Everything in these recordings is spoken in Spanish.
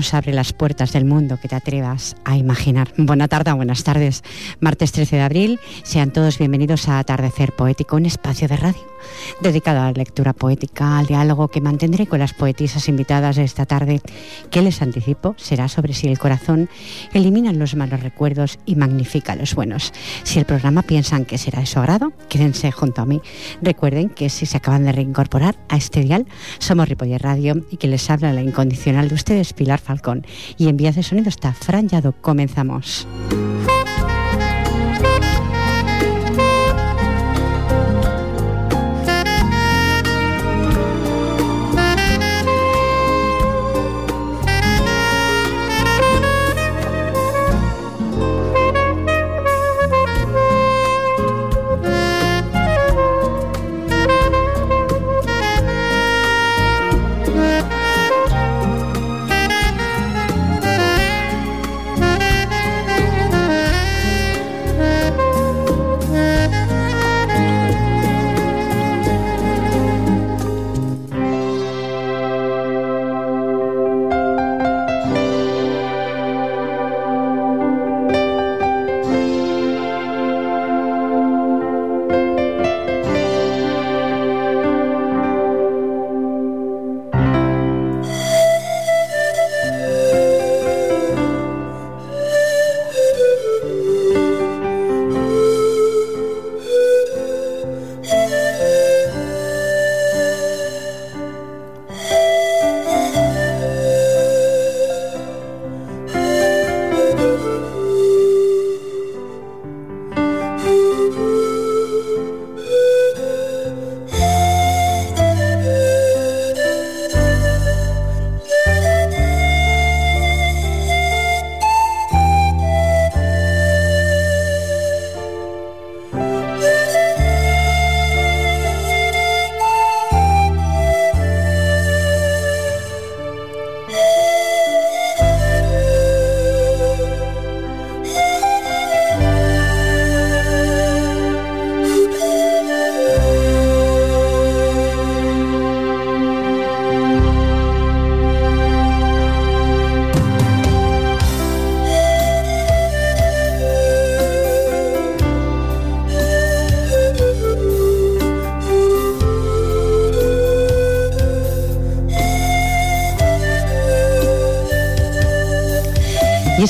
Nos abre las puertas del mundo que te atrevas a imaginar. Buena tarde, buenas tardes. Martes 13 de abril, sean todos bienvenidos a Atardecer Poético, un espacio de radio dedicado a la lectura poética, al diálogo que mantendré con las poetisas invitadas de esta tarde, que les anticipo será sobre si el corazón elimina los malos recuerdos y magnifica los buenos. Si el programa piensan que será de su agrado, quédense junto a mí. Recuerden que si se acaban de reincorporar a este dial, somos Ripoller Radio y que les habla la incondicional de ustedes, Pilar Y en vías de sonido está Fran Yado. Comenzamos.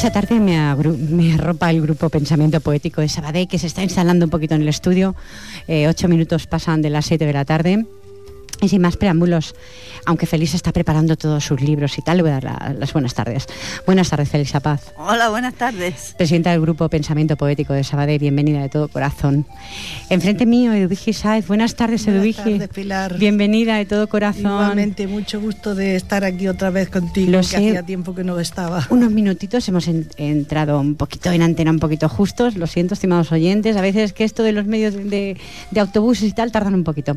Esa tarde me, arropa el grupo Pensamiento Poético de Sabadell, que se está instalando un poquito en el estudio. Eh, ocho minutos pasan de las siete de la tarde. Y sin más preámbulos, aunque Felisa está preparando todos sus libros y tal, le voy a dar las buenas tardes. Buenas tardes, Felisa Paz. Hola, buenas tardes. Presidenta del Grupo Pensamiento Poético de Sabadell, bienvenida de todo corazón. Enfrente mío, Eduvigi Saez. Buenas tardes, Eduvigi. Buenas tardes, Pilar. Bienvenida de todo corazón. Igualmente, mucho gusto de estar aquí otra vez contigo, Lo que hacía tiempo que no estaba. Unos minutitos, hemos entrado un poquito en antena, un poquito justos. Lo siento, estimados oyentes. A veces que esto de los medios de, de autobuses y tal tardan un poquito.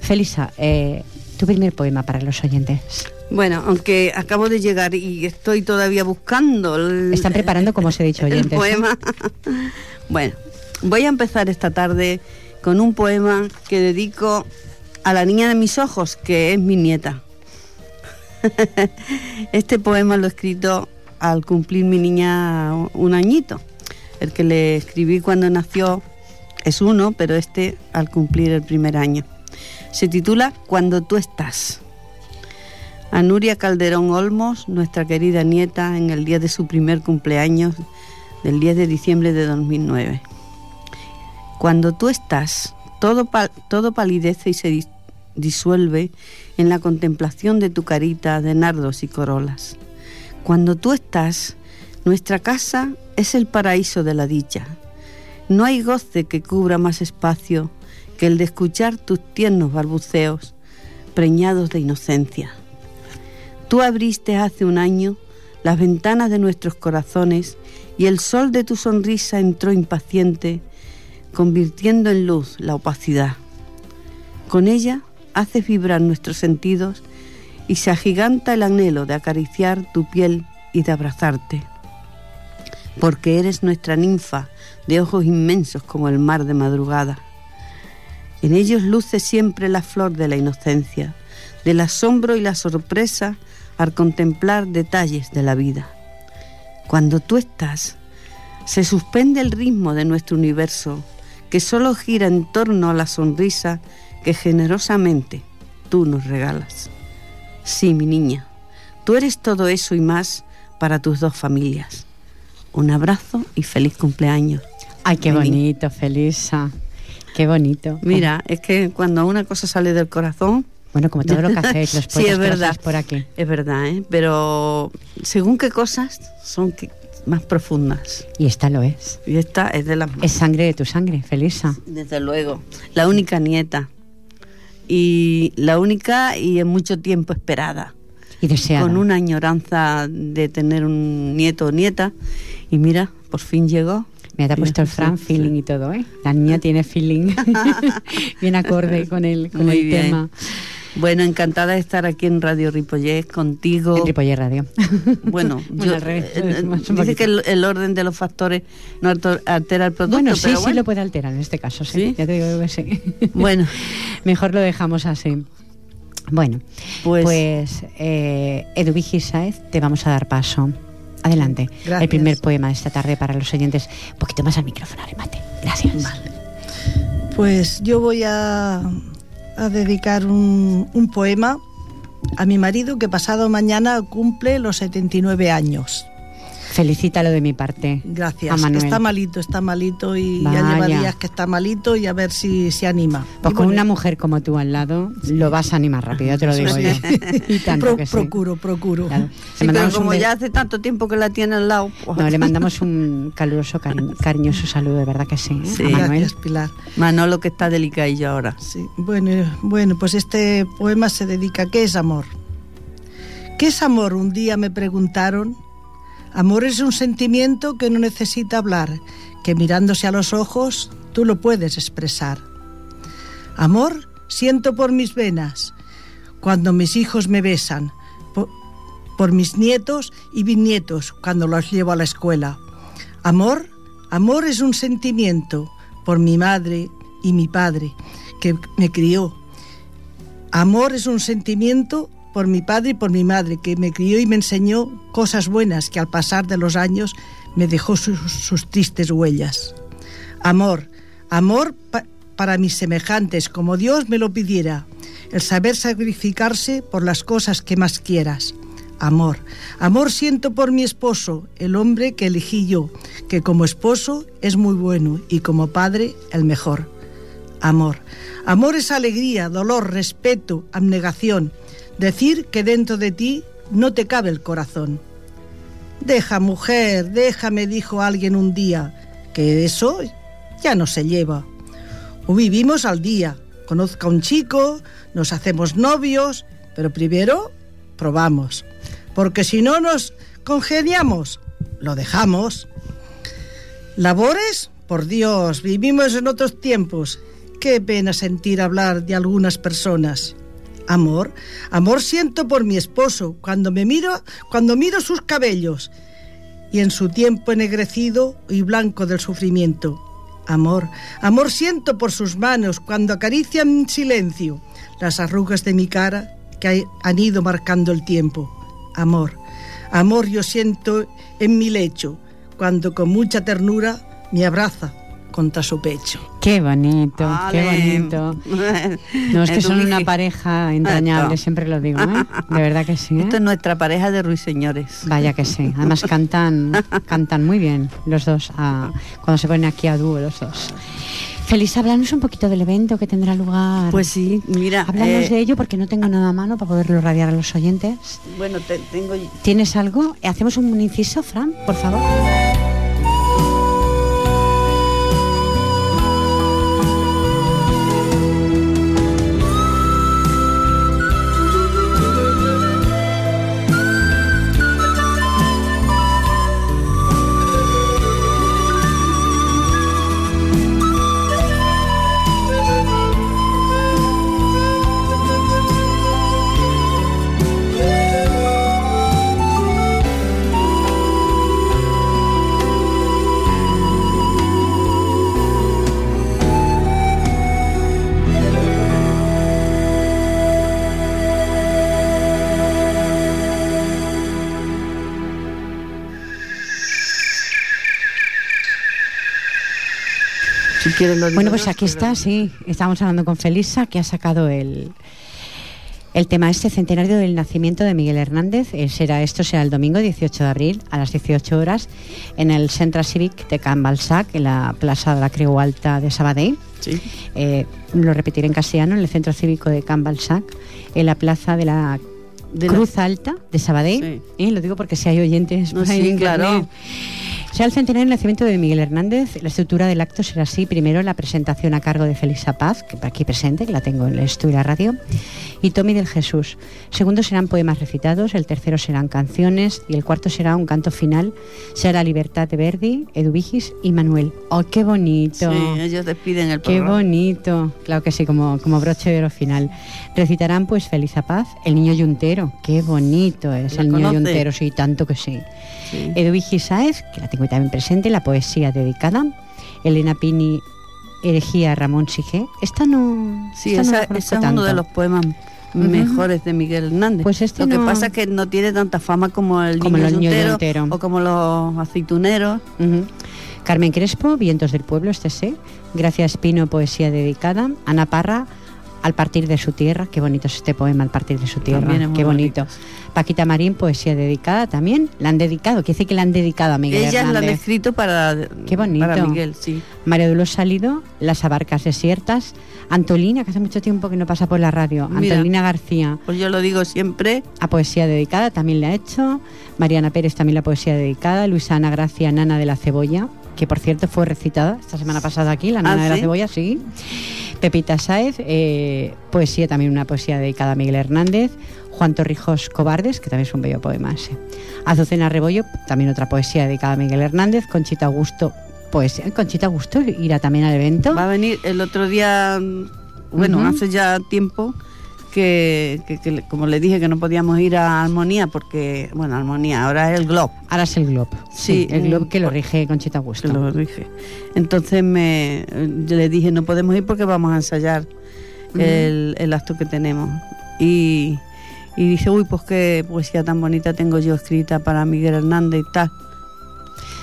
Felisa, eh, tu primer poema para los oyentes. Bueno, aunque acabo de llegar y estoy todavía buscando. Están preparando, como os he dicho, oyentes. El poema. bueno, voy a empezar esta tarde con un poema que dedico a la niña de mis ojos, que es mi nieta. este poema lo he escrito al cumplir mi niña un añito. El que le escribí cuando nació es uno, pero este al cumplir el primer año. Se titula Cuando tú estás. A Nuria Calderón Olmos, nuestra querida nieta, en el día de su primer cumpleaños, del 10 de diciembre de 2009. Cuando tú estás, todo, todo palidece y se disuelve en la contemplación de tu carita de nardos y corolas. Cuando tú estás, nuestra casa es el paraíso de la dicha. No hay goce que cubra más espacio que el de escuchar tus tiernos balbuceos, preñados de inocencia. Tú abriste hace un año las ventanas de nuestros corazones y el sol de tu sonrisa entró impaciente, convirtiendo en luz la opacidad. Con ella haces vibrar nuestros sentidos y se agiganta el anhelo de acariciar tu piel y de abrazarte. Porque eres nuestra ninfa de ojos inmensos como el mar de madrugada. En ellos luce siempre la flor de la inocencia, del asombro y la sorpresa al contemplar detalles de la vida. Cuando tú estás, se suspende el ritmo de nuestro universo, que solo gira en torno a la sonrisa que generosamente tú nos regalas. Sí, mi niña, tú eres todo eso y más para tus dos familias. Un abrazo y feliz cumpleaños. Ay, qué bonito, Felisa. Qué bonito. Mira, es que cuando una cosa sale del corazón... Bueno, como todo lo que hacéis, los sí, es verdad. por aquí. Es verdad, ¿eh? Pero según qué cosas son más profundas. Y esta lo es. Y esta es de la... Es sangre de tu sangre, Felisa. Desde luego. La única nieta y la única y en mucho tiempo esperada. Y deseada. Con una añoranza de tener un nieto o nieta. Y mira, por fin llegó. Me ha puesto el Fran feeling y todo, ¿eh? La niña tiene feeling. bien acorde con el, con el tema. Bueno, encantada de estar aquí en Radio Ripollés contigo. En Ripollés Radio. Bueno, yo, eh, eh, dice que el, orden de los factores no altera el producto. Bueno, sí, sí lo puede alterar en este caso, sí. Ya te digo que sí. Bueno. Mejor lo dejamos así. Bueno, pues, pues eh, Edu Saez, te vamos a dar paso. Adelante. El primer poema de esta tarde para los oyentes. Un poquito más al micrófono, remate. Gracias. Pues yo voy a a dedicar un, un poema a mi marido que pasado mañana cumple los 79 años. Felicítalo de mi parte. Gracias. Está malito, está malito y ya lleva días que está malito y a ver si se anima. Pues con una mujer como tú al lado lo vas a animar rápido, te lo digo yo. y tanto que Procuro, procuro. pero como ya hace tanto tiempo que la tiene al lado. Pues no, le mandamos un caluroso, cariñoso saludo, de verdad que sí. ¿eh? sí Gracias, Pilar. Manolo que está delicadillo ahora. Sí, bueno, bueno, pues este poema se dedica a ¿qué es amor? ¿Qué es amor? Un día me preguntaron Amor es un sentimiento que no necesita hablar, que mirándose a los ojos tú lo puedes expresar. Amor siento por mis venas, cuando mis hijos me besan, por, mis nietos y bisnietos cuando los llevo a la escuela. Amor, amor es un sentimiento por mi madre y mi padre que me crió. Amor es un sentimiento por mi padre y por mi madre, que me crió y me enseñó cosas buenas que al pasar de los años me dejó sus, tristes huellas. Amor, amor para mis semejantes, como Dios me lo pidiera, el saber sacrificarse por las cosas que más quieras. Amor, amor siento por mi esposo, el hombre que elegí yo, que como esposo es muy bueno y como padre el mejor. Amor, amor es alegría, dolor, respeto, abnegación, Decir que dentro de ti no te cabe el corazón. Deja, mujer, déjame, dijo alguien un día, que eso ya no se lleva. O vivimos al día, conozca a un chico, nos hacemos novios, pero primero probamos. Porque si no nos congeniamos, lo dejamos. Labores, por Dios, vivimos en otros tiempos. Qué pena sentir hablar de algunas personas. Amor, amor siento por mi esposo cuando me miro, cuando miro sus cabellos y en su tiempo ennegrecido y blanco del sufrimiento. Amor, amor siento por sus manos cuando acarician en silencio las arrugas de mi cara que han ido marcando el tiempo. Amor, amor yo siento en mi lecho cuando con mucha ternura me abraza contra su pecho. Qué bonito, qué bonito. No, es que son una pareja entrañable, siempre lo digo, ¿eh? De verdad que sí. ¿eh? Esto es nuestra pareja de ruiseñores. Vaya que sí. Además cantan, cantan muy bien los dos, cuando se ponen aquí a dúo los dos. Feliz, háblanos un poquito del evento que tendrá lugar. Pues sí, mira. Háblanos eh, de ello porque no tengo nada a mano para poderlo radiar a los oyentes. Bueno, tengo. ¿Tienes algo? ¿Hacemos un inciso, Fran, por favor? Bueno, pues aquí está, sí. Estamos hablando con Felisa, que ha sacado el, el tema este centenario del nacimiento de Miguel Hernández. Eh, será, esto será el domingo 18 de abril a las 18 horas en el Centro Civic de Can Balsac, en la Plaza de la Creu Alta de Sabadell. Sí. Eh, lo repetiré en castellano, en el Centro Cívico de Can Balsac, en la Plaza de la Cruz Alta de Sabadell. Sí. Eh, lo digo porque si hay oyentes no, sí, claro. Sea el centenario del nacimiento de Miguel Hernández, la estructura del acto será así. Primero la presentación a cargo de Felisa Paz, que aquí presente, que la tengo en el estudio de la radio, y Tommy del Jesús. Segundo serán poemas recitados, el tercero serán canciones y el cuarto será un canto final. Será La Libertad de Verdi, Eduvigis y Manuel. ¡Oh, qué bonito! Sí, ellos despiden el programa. Qué bonito. Claro que sí, como, como broche de oro final. Recitarán pues Felisa Paz, El Niño Yuntero. ¡Qué bonito es el Niño Yuntero! Sí, tanto que sí. sí. Eduvigis Saez, que la tengo también presente, la poesía dedicada. Elena Pini, Herejía Ramón Sige. Esta no. Sí, esa, es uno de los poemas mejores de Miguel Hernández. Pues este Lo que pasa es que no tiene tanta fama como el como niño, entero, o como los aceituneros. Carmen Crespo, Vientos del Pueblo, este sé. Gracias Pino, poesía dedicada. Ana Parra, al partir de su tierra, qué bonito es este poema, Al partir de su tierra, qué bonito. Paquita Marín, poesía dedicada también, la han dedicado, quiere decir que la han dedicado a Miguel Ellas la han escrito para, qué bonito. para Miguel, sí. María Dolores Salido, Las abarcas desiertas, Antolina, que hace mucho tiempo que no pasa por la radio, Antolina García. Pues yo lo digo siempre. A poesía dedicada también le ha hecho, Mariana Pérez también la poesía dedicada, Luisa Ana Gracia, Nana de la Cebolla, que por cierto fue recitada esta semana pasada aquí, la Nana ah, de la Cebolla, sí. Pepita Sáez, eh, poesía, también una poesía dedicada a Miguel Hernández. Juan Torrijos Cobardes, que también es un bello poema ese. Azucena Rebollo, también otra poesía dedicada a Miguel Hernández. Conchita Augusto, poesía. Conchita Augusto irá también al evento. Va a venir el otro día, bueno, hace ya tiempo, que, como le dije que no podíamos ir a Armonía porque, bueno, Armonía, ahora es el Glob. Ahora es el Glob. Sí, el Glob que lo rige Conchita Augusto. lo rige. Entonces me, yo le dije, no podemos ir porque vamos a ensayar el, el, acto que tenemos. Y, y dice, uy, pues qué poesía tan bonita tengo yo escrita para Miguel Hernández y tal.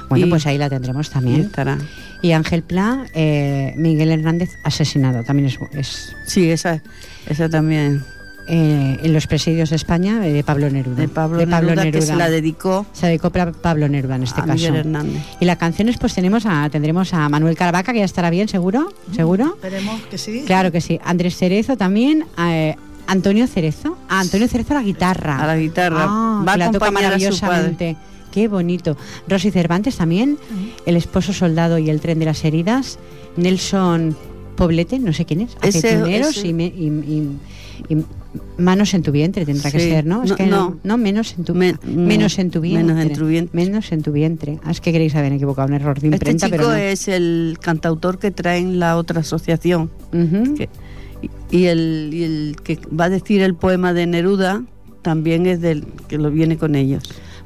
Bueno, pues ahí la tendremos también. Y estará. Y Ángel Pla, eh, Miguel Hernández asesinado, también es... es sí, esa, esa también. Eh, en los presidios de España eh, de Pablo Neruda. De Pablo, Neruda, que se la dedicó. Se dedicó a Pablo Neruda en este a caso. Hernández. Y las canciones pues tenemos a, tendremos a Manuel Caravaca, que ya estará bien, seguro, seguro. Esperemos que sí. Claro que sí. Andrés Cerezo también. Antonio Cerezo. A Antonio Cerezo a la guitarra. A la guitarra. Ah, Va a la toca maravillosamente. Qué bonito. Rosy Cervantes también, El esposo soldado y el tren de las heridas. Nelson Poblete, no sé quién es. Aceituneros Y, y, manos en tu vientre tendrá que ser, ¿no? Es que no, no, menos en tu menos en tu vientre. Menos en tu vientre. Menos en tu vientre. Es que queréis haber equivocado, un error de este imprenta, este chico pero es el cantautor que trae en la otra asociación. y, el, y el que va a decir el poema de Neruda también es del que lo viene con ellos.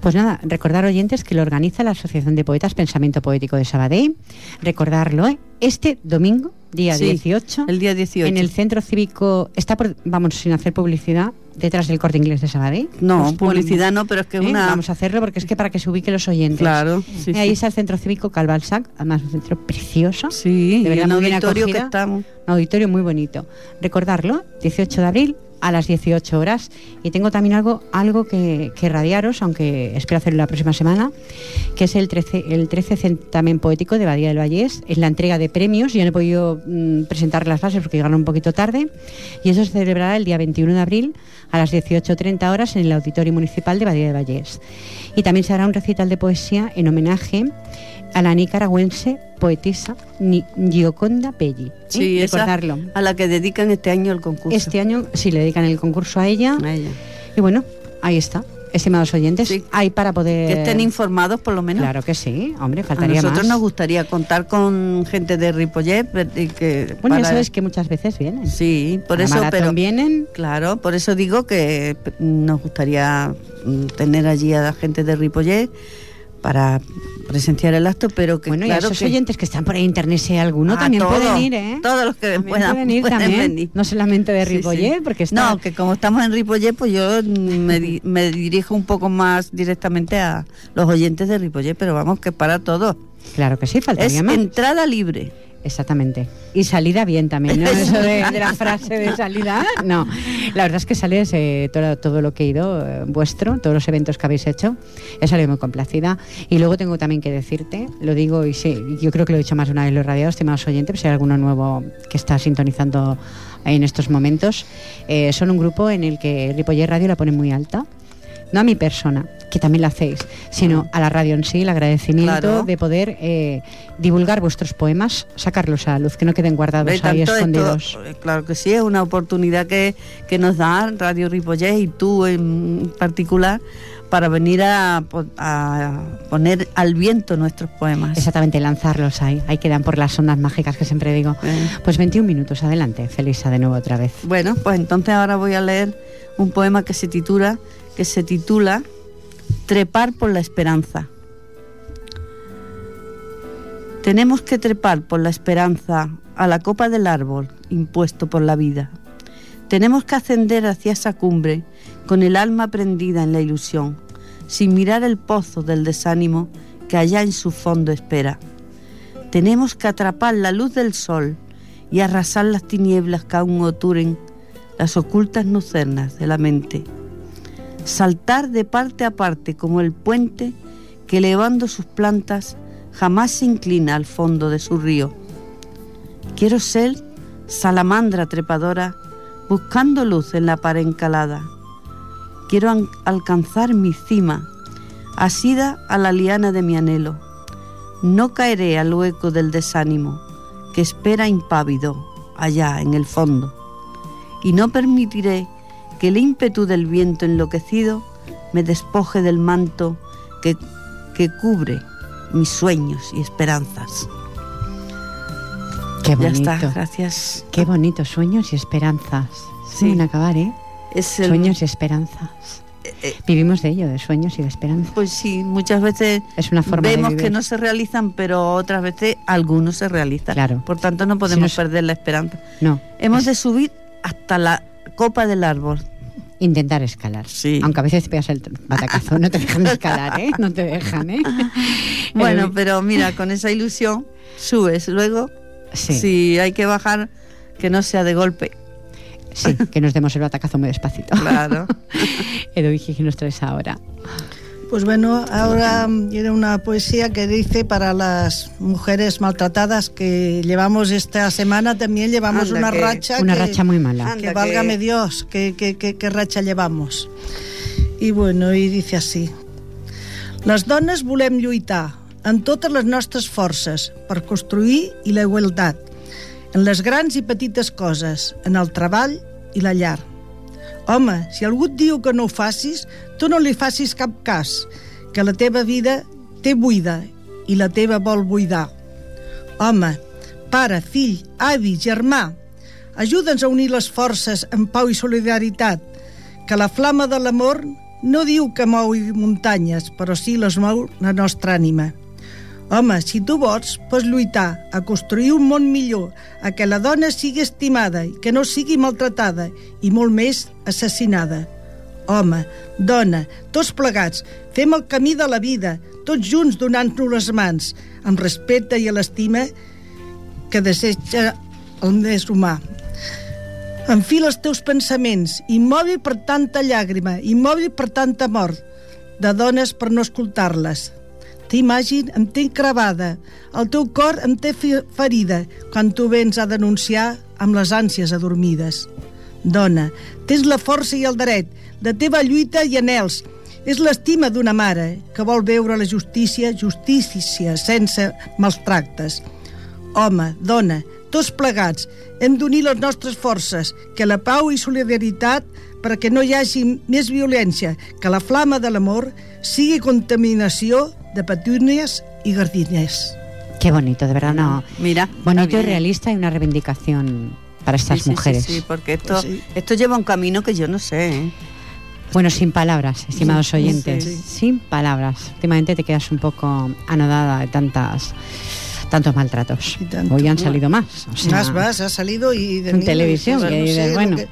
Pues nada, recordar oyentes que lo organiza la Asociación de Poetas Pensamiento Poético de Sabadell. Recordarlo, ¿eh? este domingo, día Sí, 18, El día 18. en el centro cívico, está por, vamos, sin hacer publicidad, detrás del corte inglés de Sabadell. No, ponemos, publicidad no, pero es que ¿eh? una... Vamos a hacerlo porque es que para que se ubiquen los oyentes. Claro, sí, Ahí sí. está el centro cívico Calvalsac, además un centro precioso. Sí, de verdad y un muy bien auditorio que estamos... Un auditorio muy bonito. Recordarlo, 18 de abril a las 18 horas. Y tengo también algo, algo que, que radiaros, aunque espero hacerlo la próxima semana, que es el 13, el 13 certamen poético de Badía del Vallés. Es la entrega de premios. Yo no he podido mm, presentar las bases porque llegaron un poquito tarde. Y eso se celebrará el día 21 de abril a las 18.30 horas en el Auditorio Municipal de Badía del Vallés. Y también se hará un recital de poesía en homenaje a la nicaragüense poetisa Ni- Gioconda Pelli. ¿eh? Sí, esa Recordarlo. a la que dedican este año el concurso. Este año sí le dedican el concurso a ella. A ella. Y bueno, ahí está. Estimados oyentes, Sí. hay para poder... Que estén informados por lo menos. Claro que sí, hombre, A faltaría nosotros más. nos gustaría contar con gente de Ripollet y que Bueno, ya para- sabes que muchas veces vienen. Sí, por A eso, pero vienen. claro, por eso digo que nos gustaría mm, tener allí a la gente de Ripollet para presenciar el acto, pero que Bueno, y a claro esos que oyentes que están por ahí en internet, si hay alguno, Ah, también todo, pueden ir, ¿eh? Todos los que También puedan, pueden ir pueden también, venir. no solamente de Sí, sí. Ripollet, porque está... No, que como estamos en Ripollet, pues yo me, di- me dirijo un poco más directamente a los oyentes de Ripollet, pero vamos, que para todos. Claro que sí, Es faltaría más. entrada libre. Exactamente. Y salida bien también, ¿no? Eso de, de la frase de salida, no. La verdad es que sales eh, todo, todo lo que he ido eh, vuestro, todos los eventos que habéis hecho, he salido muy complacida. Y luego tengo también que decirte, lo digo y sí, yo creo que lo he dicho más de una vez los radiados, estimados oyentes, pues si hay alguno nuevo que está sintonizando en estos momentos, eh, son un grupo en el que Ripoller Radio la pone muy alta. No a mi persona, que también la hacéis, sino a la radio en sí, el agradecimiento Claro. de poder eh, divulgar vuestros poemas, sacarlos a la luz, que no queden guardados ahí esto- escondidos. eh, claro que sí, es una oportunidad que, que nos da Radio Ripollet y tú en particular para venir a, po- a poner al viento nuestros poemas. Exactamente, lanzarlos ahí. Ahí quedan por las ondas mágicas que siempre digo. Pues 21 minutos, adelante, Felisa, de nuevo otra vez. Bueno, pues entonces ahora voy a leer un poema que se titula, que se titula Trepar por la esperanza. Tenemos que trepar por la esperanza a la copa del árbol impuesto por la vida. Tenemos que ascender hacia esa cumbre con el alma prendida en la ilusión, sin mirar el pozo del desánimo que allá en su fondo espera. Tenemos que atrapar la luz del sol y arrasar las tinieblas que aún oturen las ocultas lucernas de la mente. Saltar de parte a parte como el puente que elevando sus plantas jamás se inclina al fondo de su río. Quiero ser salamandra trepadora buscando luz en la pared encalada. Quiero an- alcanzar mi cima, asida a la liana de mi anhelo. No caeré al hueco del desánimo que espera impávido allá en el fondo. Y no permitiré que el ímpetu del viento enloquecido me despoje del manto que, que cubre mis sueños y esperanzas. Qué Ya bonito. está, gracias. Qué bonito, sueños y esperanzas. Sí. Sí. acabar, ¿eh? Es el- Sueños y esperanzas. eh, Vivimos de ello, de sueños y de esperanzas. Pues sí, muchas veces Es una forma vemos que no se realizan, pero otras veces algunos se realizan. Claro. Por tanto, no podemos Si perder la esperanza. No, Hemos de subir hasta la copa del árbol. intentar escalar. Sí. Aunque a veces pegas el batacazo, no te dejan escalar, ¿eh? No te dejan, ¿eh? Bueno, pero mira, con esa ilusión subes. Luego, sí, si hay que bajar, que no sea de golpe. sí, que nos demos el batacazo muy despacito. Claro. Edu ¿qué nos traes ahora? Pues bueno, ahora mm, era una poesía que dice para las mujeres maltratadas que llevamos esta semana también llevamos Anda, una que- racha Una que- racha muy mala. Anda, que que- válgame Dios, que, que, que, que racha llevamos. I bueno, i dice així. Les dones volem lluitar en totes les nostres forces per construir i la igualtat, en les grans i petites coses, en el treball i la llar. Home, si algú et diu que no ho facis, tu no li facis cap cas, que la teva vida té buida i la teva vol buidar. Home, pare, fill, avi, germà, ajuda'ns a unir les forces en pau i solidaritat, que la flama de l'amor no diu que mou muntanyes, però sí les mou la nostra ànima. Home, si tu vols, pots lluitar a construir un món millor, a que la dona sigui estimada i que no sigui maltratada i molt més assassinada. Home, dona, tots plegats, fem el camí de la vida, tots junts donant-nos les mans, amb respecte i l'estima que desitja el més humà. Enfila els teus pensaments, immòbil per tanta llàgrima, immòbil per tanta mort, de dones per no escoltar-les. T'imagin, em té cravada, el teu cor em té ferida quan tu vens a denunciar amb les ànsies adormides. Dona, tens la força i el dret de teva lluita i anels. És l'estima d'una mare que vol veure la justícia, justícia sense maltractes. Home, dona, tots plegats, hem d'unir les nostres forces, que la pau i solidaritat perquè no hi hagi més violència, que la flama de l'amor sigui contaminació de petunias y jardines. Qué bonito, de verdad, no. Mira. Bonito y realista y una reivindicación para estas sí, mujeres. Sí, sí, porque esto, sí. esto lleva un camino que yo no sé. ¿eh? Bueno, sin palabras, estimados oyentes, sin palabras. Últimamente te quedas un poco anodada de tantas tantos maltratos. Hoy han salido más. O sea, más, más, ha salido y de en televisión. Que, no sé, bueno, que...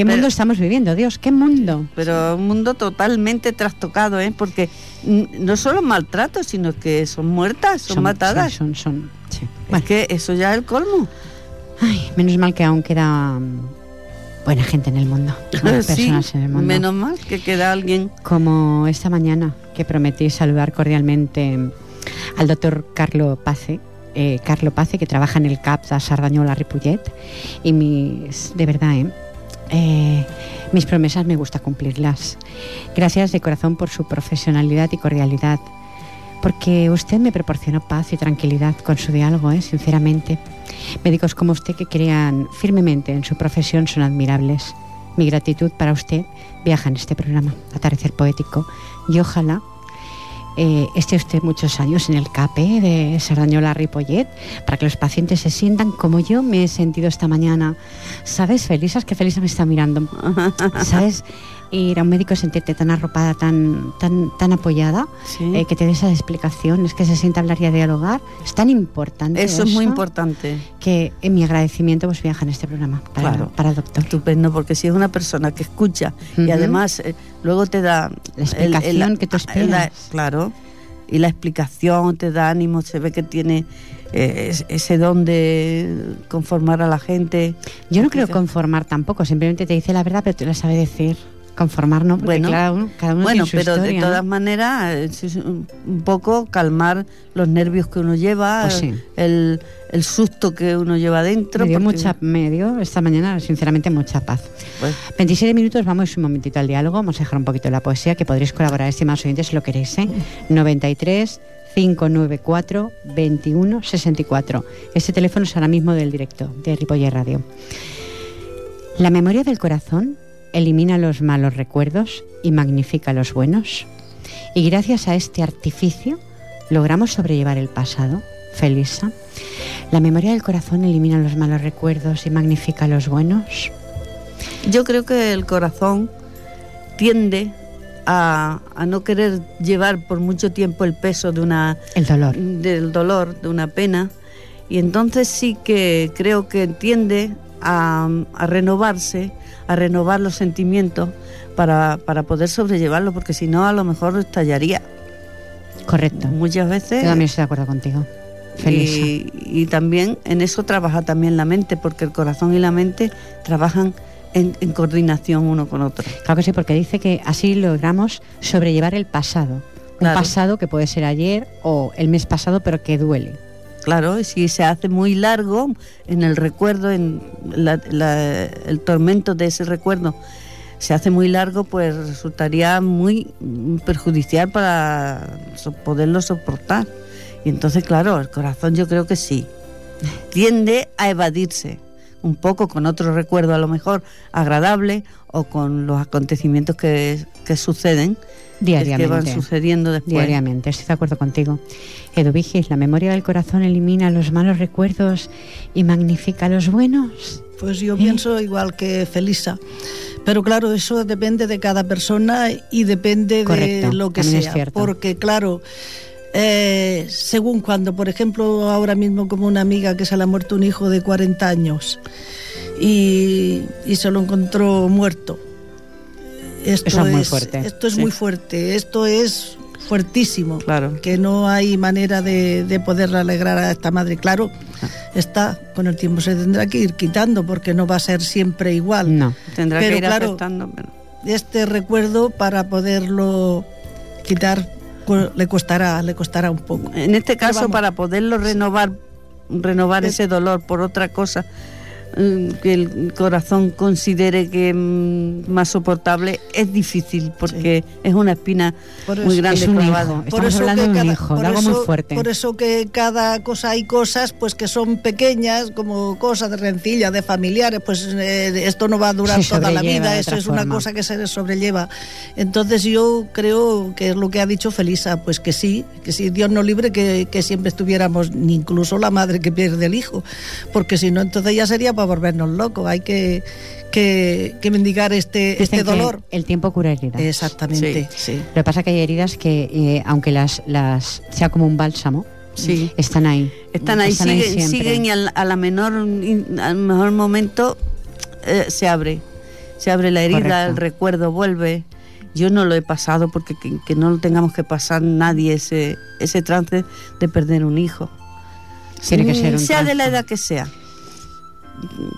¿Qué mundo estamos viviendo, Dios? ¿Qué mundo? Pero un mundo totalmente trastocado, ¿eh? Porque no solo maltratos, sino que son muertas, son, matadas. Son, son, sí. Es que eso ya es el colmo. Ay, menos mal que aún queda mm, buena gente en el mundo. personas sí, en el mundo. Menos mal que queda alguien. Como esta mañana, que prometí saludar cordialmente al doctor Carlo Pace, eh, Carlo Pace, que trabaja en el CAP de Sardañola Ripollet. Y mis, de verdad, ¿eh? Eh, mis promesas me gusta cumplirlas. Gracias de corazón por su profesionalidad y cordialidad, porque usted me proporcionó paz y tranquilidad con su diálogo, ¿eh? sinceramente. Médicos como usted que crean firmemente en su profesión son admirables. Mi gratitud para usted viaja en este programa, Atardecer Poético, y ojalá eh, esté usted muchos años en el CAPE de Sardañola Ripollet para que los pacientes se sientan como yo me he sentido esta mañana. ¿Sabes, Felisa? que Felisa me está mirando. ¿Sabes? Ir a un médico sentirte tan arropada, tan, tan, tan apoyada, sí. eh, que te dé esas explicaciones, que se sienta a hablar y a dialogar. Es tan importante. Eso, es muy importante. Que en mi agradecimiento pues viaja en este programa para, claro. para el doctor. Estupendo, porque si es una persona que escucha uh -huh. y además eh, luego te da la explicación el, el, que tú esperas. La, claro, y la explicación te da ánimo, se ve que tiene eh, ese don de conformar a la gente. Yo no creo conformar tampoco, simplemente te dice la verdad, pero tú la sabes decir conformar, ¿no? Porque bueno, cada uno, cada uno bueno tiene su pero historia, de todas ¿no? maneras, es un poco calmar los nervios que uno lleva, Pues sí. el, el, susto que uno lleva dentro. Me dio, porque- mucha, me dio esta mañana, sinceramente, mucha paz. Pues, 27 minutos, vamos un momentito al diálogo, vamos a dejar un poquito la poesía, que podréis colaborar, estimados oyentes, si lo queréis, ¿eh? 93 594 21 64. Este teléfono es ahora mismo del directo de Ripoller Radio. La memoria del corazón elimina los malos recuerdos y magnifica los buenos. Y gracias a este artificio logramos sobrellevar el pasado. Felisa, la memoria del corazón elimina los malos recuerdos y magnifica los buenos. yo creo que el corazón tiende a, a no querer llevar por mucho tiempo el peso de una El dolor. del dolor, de una pena, y entonces sí que creo que tiende a, a renovarse, a renovar los sentimientos para, para poder sobrellevarlo, porque si no a lo mejor estallaría. Correcto. Muchas veces. Yo también estoy de acuerdo contigo. Felisa. Y, y también en eso trabaja también la mente, porque el corazón y la mente trabajan en, en coordinación uno con otro. Claro que sí, porque dice que así logramos sobrellevar el pasado. Un pasado que puede ser ayer o el mes pasado, pero que duele. Claro, si se hace muy largo en el recuerdo, en la- la- el tormento de ese recuerdo, se hace muy largo, pues resultaría muy perjudicial para poderlo soportar. Y entonces, claro, el corazón yo creo que sí. Tiende a evadirse un poco con otro recuerdo a lo mejor agradable o con los acontecimientos que, que suceden, que van Diariamente. sucediendo después. Diariamente, estoy de acuerdo contigo. Edu Vigis, la memoria del corazón elimina los malos recuerdos y magnifica los buenos. Pues yo ¿Eh? pienso igual que Felisa. Pero claro, eso depende de cada persona y depende Correcto, de lo que sea. cierto. Porque claro, eh, según cuando, por ejemplo, ahora mismo como una amiga que se le ha muerto un hijo de 40 años y, y se lo encontró muerto. Esto Eso es es muy fuerte, Esto es sí. muy fuerte. Esto es fuertísimo. Claro. Que no hay manera de, de poder alegrar a esta madre. Claro, está, con el tiempo se tendrá que ir quitando porque no va a ser siempre igual. No. Tendrá Pero que ir claro, pero- Este recuerdo para poderlo quitar le costará, le costará un poco. En este caso, para poderlo renovar, renovar ese dolor por otra cosa que el corazón considere que mm, más soportable, es difícil porque es una espina muy grande Es un clavada. hijo. Estamos hablando de un hijo, de por muy eso- fuerte. Por eso que cada cosa hay cosas pues que son pequeñas, como cosas de rencilla, de familiares, pues eh, esto no va a durar Se toda la vida, eso es una cosa que se sobrelleva. Entonces yo creo que es lo que ha dicho Felisa, pues que sí, que si Dios no libre que, que siempre estuviéramos, ni incluso la madre que pierde el hijo, porque si no entonces ya sería para volvernos locos, hay que, que, que mendigar este, Dicen este que dolor. El tiempo cura heridas. Exactamente, sí. Lo que pasa es que hay heridas que, eh, aunque las, las sea como un bálsamo, Sí. están ahí. Están ahí, siguen, siempre. siguen y al, a la menor, al mejor momento eh, se abre. Se abre la herida, Correcto. el recuerdo vuelve. Yo no lo he pasado porque que, que no lo tengamos que pasar nadie ese, ese trance de perder un hijo. Tiene que ser un sea de la edad que sea.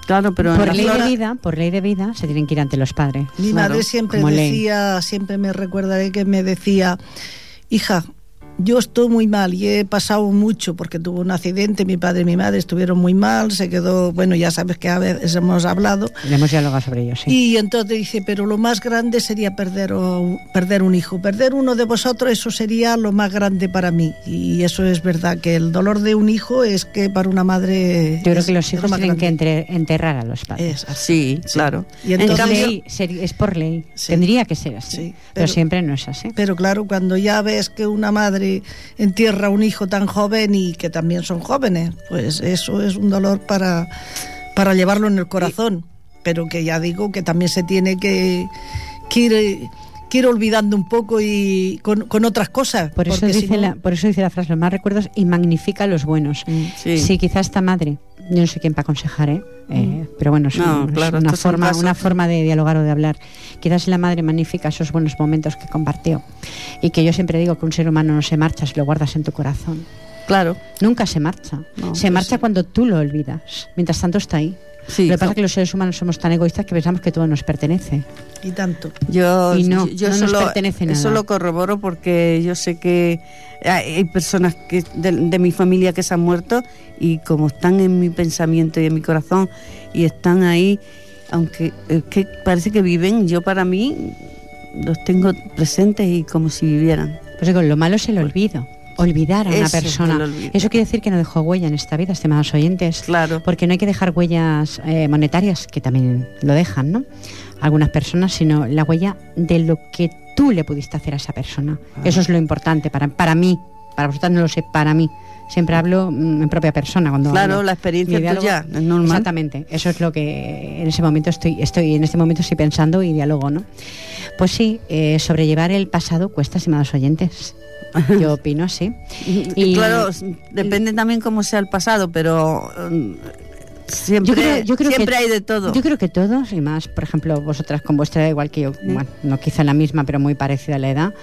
Claro, pero por ley flora- de vida, por ley de vida, se tienen que ir ante los padres. Mi Claro, madre siempre ley. decía, siempre me recordaré que me decía, hija, yo estoy muy mal y he pasado mucho porque tuvo un accidente, mi padre y mi madre estuvieron muy mal, se quedó, bueno, ya sabes que a veces hemos hablado. Le hemos dialogado sobre ello, sí. Y entonces dice, pero lo más grande sería perder, o- perder un hijo. Perder uno de vosotros, eso sería lo más grande para mí. Y eso es verdad, que el dolor de un hijo es que para una madre... Yo creo es- que los hijos tienen que grande. entre- enterrar a los padres. Es así. Sí, claro. Y en Es entonces- ley, es por ley. Sí. Tendría que ser así. Sí, pero, pero- siempre no es así. Pero claro, cuando ya ves que una madre entierra un hijo tan joven y que también son jóvenes, pues eso es un dolor para, para llevarlo en el corazón. Pero que ya digo que también se tiene que, que ir, olvidando un poco y con, con otras cosas. Por eso, si dice no- la, por eso dice la frase, los más recuerdos y magnifica los buenos. sí. Sí, quizá esta madre, yo no sé quién para aconsejar, ¿eh? Eh, pero bueno, es, No, un- es claro, una, forma, una forma de dialogar o de hablar. Quizás la madre magnifica esos buenos momentos que compartió. Y que yo siempre digo que un ser humano no se marcha si lo guardas en tu corazón. claro. Nunca se marcha. No, se pues marcha sí. cuando tú lo olvidas. Mientras tanto está ahí. Sí, lo que pasa es que los seres humanos somos tan egoístas que pensamos que todo nos pertenece. Y tanto. Yo, Y no, yo no nos solo, pertenece eso nada. lo corroboro porque yo sé que hay personas que de, de mi familia que se han muerto y como están en mi pensamiento y en mi corazón y están ahí, aunque es que parece que viven, yo para mí los tengo presentes y como si vivieran. Pues digo, lo malo es el olvido. Olvidar a una Eso persona. Eso quiere decir que no dejó huella en esta vida, estimados oyentes. Claro. Porque no hay que dejar huellas eh, monetarias, que también lo dejan, ¿no? Algunas personas, sino la huella de lo que tú le pudiste hacer a esa persona. Ah. Eso es lo importante para, para mí. Para vosotras no lo sé, para mí. Siempre hablo mm, en propia persona. Cuando Claro, hablo. la experiencia diálogo- tuya, es normal. Exactamente, eso es lo que en ese momento estoy, estoy en este momento estoy pensando y diálogo, ¿no? Pues sí, eh, sobrellevar el pasado cuesta, estimados oyentes. Yo opino así. Y- claro, depende también cómo sea el pasado, pero mm, siempre, Yo creo- yo creo siempre que- hay de todo. Yo creo que todos, y más, por ejemplo, vosotras con vuestra edad, igual que yo, bueno, no quizá la misma, pero muy parecida a la edad,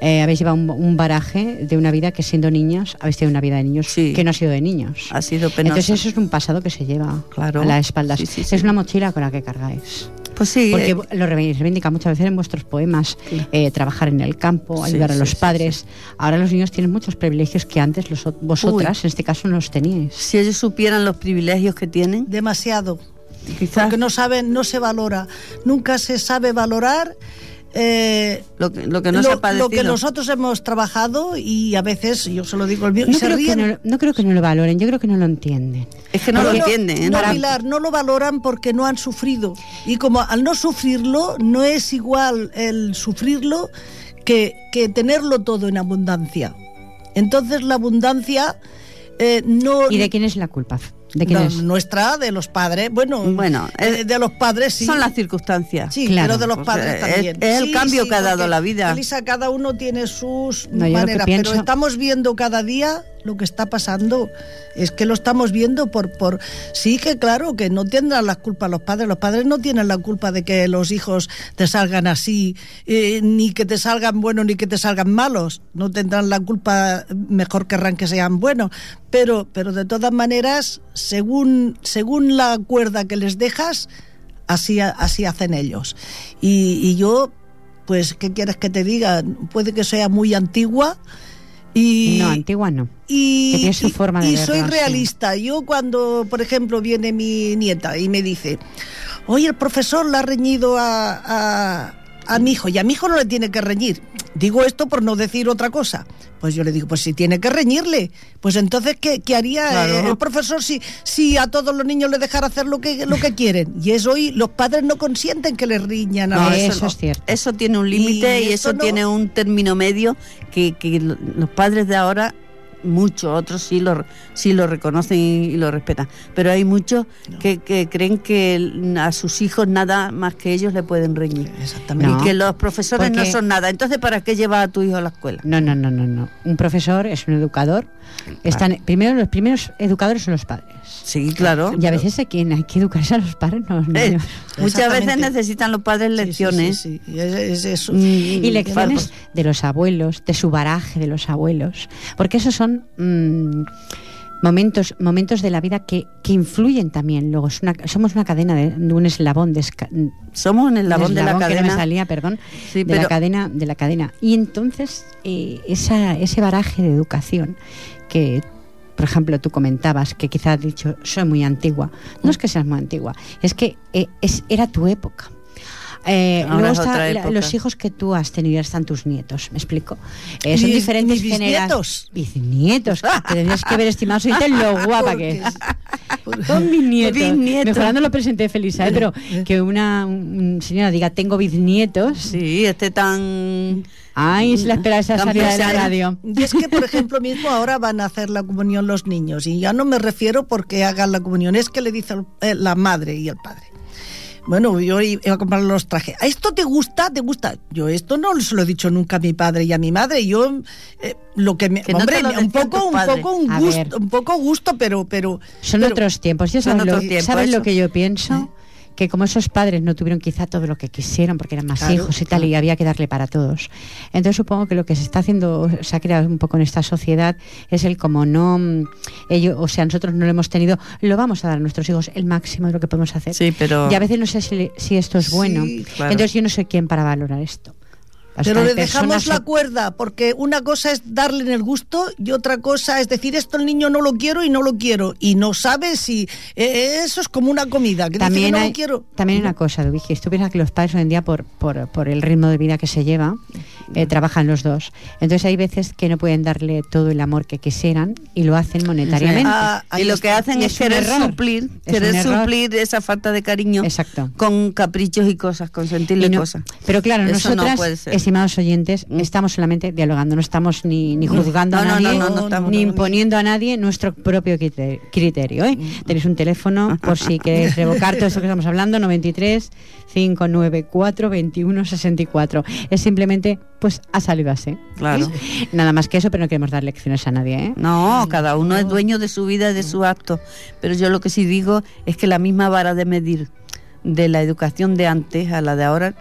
eh, habéis llevado un, un baraje de una vida que siendo niños, habéis tenido una vida de niños Sí. que no ha sido de niños. ha sido penoso. Entonces eso es un pasado que se lleva Claro. a la espalda. Sí, sí, sí. Es una mochila con la que cargáis. pues sí, Porque eh, lo reivindica muchas veces en vuestros poemas, eh, trabajar en el campo, Sí, ayudar a sí, los sí, padres. Ahora los niños tienen muchos privilegios que antes los, vosotras, en este caso, no los teníais. si ellos supieran los privilegios que tienen, Demasiado. quizás Porque no saben, no se valora. Nunca se sabe valorar. Eh, lo que, lo que no lo, se ha lo que nosotros hemos trabajado y a veces, yo se lo digo al mío, No se creo, que ríen. no, no creo que no lo valoren, yo creo que no lo entienden. es que no lo entienden. ¿eh? No, Para- Pilar, no lo valoran porque no han sufrido. Y como al no sufrirlo, no es igual el sufrirlo que, que tenerlo todo en abundancia. Entonces la abundancia eh, no... ¿Y de quién es la culpa? ¿De quién es? Nuestra, de los padres. Bueno, Bueno, eh, de los padres sí. Son las circunstancias. Sí, Claro. pero de los Pues, padres eh, también. es- es el Sí, cambio sí, que ha dado la vida. Elisa, cada uno tiene sus No, maneras, pienso- pero estamos viendo cada día lo que está pasando. Es que lo estamos viendo por, por... Sí que claro, que no tendrán la culpa los padres. Los padres no tienen la culpa de que los hijos te salgan así, eh, ni que te salgan buenos ni que te salgan malos. No tendrán la culpa, mejor querrán que sean buenos. Pero, pero de todas maneras, según, según la cuerda que les dejas, así, así hacen ellos. Y, y yo, pues, ¿qué quieres que te diga? Puede que sea muy antigua. Y, No, antigua no. y, Que tiene su forma de y soy sí. realista. Yo cuando, por ejemplo, viene mi nieta y me dice, oye, el profesor le ha reñido a, a, a mi hijo y a mi hijo no le tiene que reñir. Digo esto por no decir otra cosa. Pues yo le digo, pues si tiene que reñirle, pues entonces, ¿qué, qué haría Claro. eh, el profesor si, si a todos los niños les dejara hacer lo que, lo que quieren? Y eso hoy los padres no consienten que les riñan a No, los eso hijos. es cierto. Eso tiene un límite Y eso no- tiene un término medio que, que lo- los padres de ahora, muchos, otros sí lo, sí lo reconocen y, lo respetan. Pero hay muchos que, que creen que a sus hijos nada más que ellos le pueden reñir. Exactamente. No. Y que los profesores Porque- no son nada. Entonces, ¿para qué lleva a tu hijo a la escuela? No, no, no, no, no. Un profesor es un educador. Están, primero, los primeros educadores son los padres. Sí, claro. Y a veces hay quien hay que educarse a los padres, no Eh, niños. muchas veces necesitan los padres Sí, sí, lecciones. sí, sí. Es- es eso. Mm, Y lecciones de los abuelos, de su baraje de los abuelos. Porque esos son mm, momentos, momentos de la vida que, que influyen también. Luego una- somos una cadena de, de un eslabón de, esca- Somos un eslabón de la que no cadena. me salía, perdón, Sí, de la cadena, de la cadena. Y entonces eh, esa, ese baraje de educación que por ejemplo, tú comentabas que quizás has dicho, soy muy antigua. No es que seas muy antigua, es que eh, es, era tu época. Eh, luego es está la- los hijos que tú has tenido y ahora están tus nietos, ¿me explico? Eh, son diferentes generaciones. Bisnietos. Te tendrías que ver, estimado Soite, lo guapa que es. Con bisnietos. Bisnietos. Mejorando lo presente Felisa, ¿eh? pero que una un- señora diga, tengo bisnietos. Sí, este tan... Ay, se la espera esa salida de la radio. Y es que, por ejemplo, mismo ahora van a hacer la comunión los niños. Y ya no me refiero porque hagan la comunión, es que le dice eh, la madre y el padre. Bueno, yo iba a comprar los trajes. ¿A esto te gusta? ¿Te gusta? Yo esto no se lo he dicho nunca a mi padre y a mi madre. Yo eh, lo que me Que no hombre, lo un poco, un poco un A gusto, ver. un poco gusto, pero pero Son pero- otros tiempos. Yo sabes, lo, ¿sabes lo que yo pienso? Que como esos padres no tuvieron quizá todo lo que quisieron porque eran más Claro, hijos y tal, y había que darle para todos. Entonces supongo que lo que se está haciendo, se ha creado un poco en esta sociedad, es el como no, mm, ellos, o sea, nosotros no lo hemos tenido, lo vamos a dar a nuestros hijos el máximo de lo que podemos hacer. Sí, pero... Y a veces no sé si, si esto es Sí, bueno. claro. Entonces yo no soy quien para valorar esto. Pero le dejamos la cuerda, porque una cosa es darle en el gusto y otra cosa es decir esto el niño no lo quiero y no lo quiero. Y no sabe si eh, eso es como una comida, que dice que También no hay, lo quiero. también hay una cosa, Dubigi, tú piensas que los padres hoy en día, por, por, por el ritmo de vida que se lleva, eh, trabajan los dos. Entonces hay veces que no pueden darle todo el amor que quisieran y lo hacen monetariamente. Ah, y lo que hacen es, querer error. suplir, Es querer suplir esa falta de cariño Exacto. con caprichos y cosas, con sentirle no- cosas. Pero claro, Eso no puede ser. Estimados oyentes, Mm. estamos solamente dialogando, no estamos ni, ni juzgando No, a nadie, no, no, no estamos- ni imponiendo a nadie nuestro propio crite- criterio. ¿eh? Mm. Tenéis un teléfono por si queréis revocar todo esto que estamos hablando, 93 594 21 64. Es simplemente, pues ha salido así. Claro. Nada más que eso, pero no queremos dar lecciones a nadie. ¿eh? No, cada uno es dueño de su vida y de sus actos. Pero yo lo que sí digo es que la misma vara de medir de la educación de antes a la de ahora,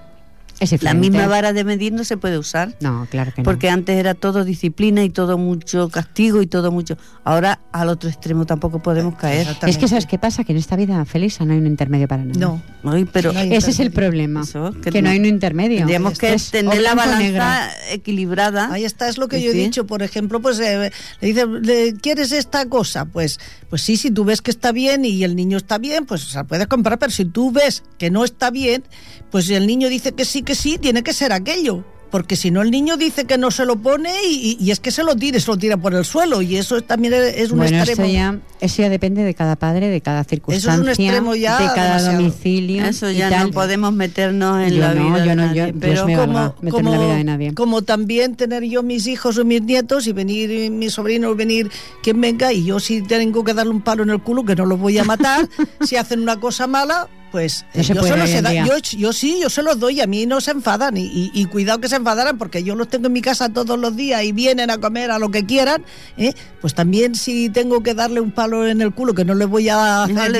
la misma vara de medir no se puede usar. No, claro que no. Porque antes era todo disciplina y todo mucho castigo y todo mucho. Ahora al otro extremo tampoco podemos caer. Exactamente. Es que ¿sabes qué pasa? Que en esta vida feliz no hay un intermedio para nada. No. Ay, pero No hay Ese es el problema. Eso, que, que no no- hay un intermedio. tendríamos que Es o tener la o balanza equilibrada. Ahí está, es lo que yo he dicho. Por ejemplo, pues eh, le dice, "¿Le- ¿quieres esta cosa? Pues, pues sí, si tú ves que está bien y el niño está bien, pues se la puedes comprar. Pero si tú ves que no está bien, pues el niño dice que sí, que sí, tiene que ser aquello. porque si no el niño dice que no se lo pone y, es que se lo tira, se lo tira por el suelo y eso también es un bueno, extremo. Eso ya, eso ya depende de cada padre, de cada circunstancia, eso es un extremo ya de cada domicilio. Eso ya no podemos meternos en la vida de nadie, pero como, como, la vida de nadie. como también tener yo mis hijos o mis nietos y venir mis sobrinos, venir quien venga y yo si tengo que darle un palo en el culo que no los voy a matar, si hacen una cosa mala, pues yo, yo, sí, yo se los doy, a mí no se enfadan y, cuidado que se enfadaran porque yo los tengo en mi casa todos los días y vienen a comer a lo que quieran, ¿eh? pues también si tengo que darle un palo en el culo que no les voy a hacer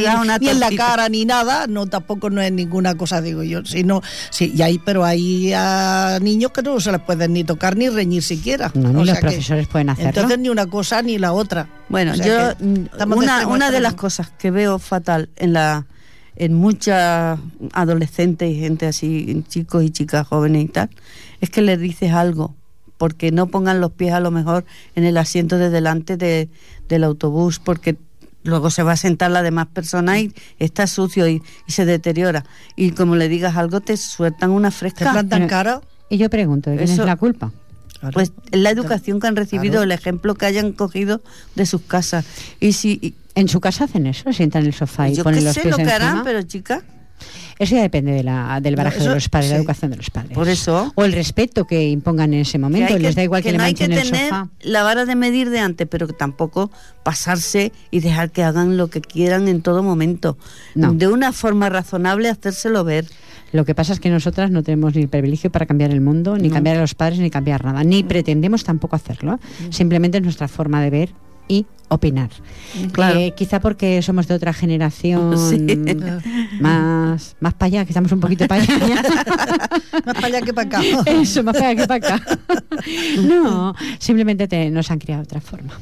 ni, en la cara ni nada, no tampoco no es ninguna cosa, digo yo, sino, sí, y ahí, pero hay a niños que no se les pueden ni tocar ni reñir siquiera. No, ni los profesores pueden hacerlo. Entonces ni una cosa ni la otra. Bueno, yo, una, una de las cosas que veo fatal en la en muchas adolescentes y gente así, chicos y chicas jóvenes y tal, es que les dices algo, porque no pongan los pies a lo mejor en el asiento de delante de, del autobús, porque luego se va a sentar la demás persona y está sucio y, se deteriora. Y como le digas algo, te sueltan una fresca. ¿Te plantan cara? Y yo pregunto, ¿de quién es la culpa? Pues la educación que han recibido, el ejemplo que hayan cogido de sus casas. Y si en su casa hacen eso, sientan en el sofá y Yo ponen los sé pies lo que harán, pero chica. Eso ya depende de la, del baraje de los padres, la educación de los padres. Por eso. O el respeto que impongan en ese momento. les da igual que, le manchen hay que tener la vara de medir de antes, pero que tampoco pasarse y dejar que hagan lo que quieran en todo momento. De una forma razonable, hacérselo ver. Lo que pasa es que nosotras no tenemos ni el privilegio para cambiar el mundo, ni cambiar a los padres, ni cambiar nada. Ni pretendemos tampoco hacerlo. Simplemente es nuestra forma de ver y opinar. Claro. Eh, quizá porque somos de otra generación más, más para allá, que estamos un poquito para allá. más para allá que para acá. Eso, más para allá que para acá. no, simplemente nos han criado de otra forma.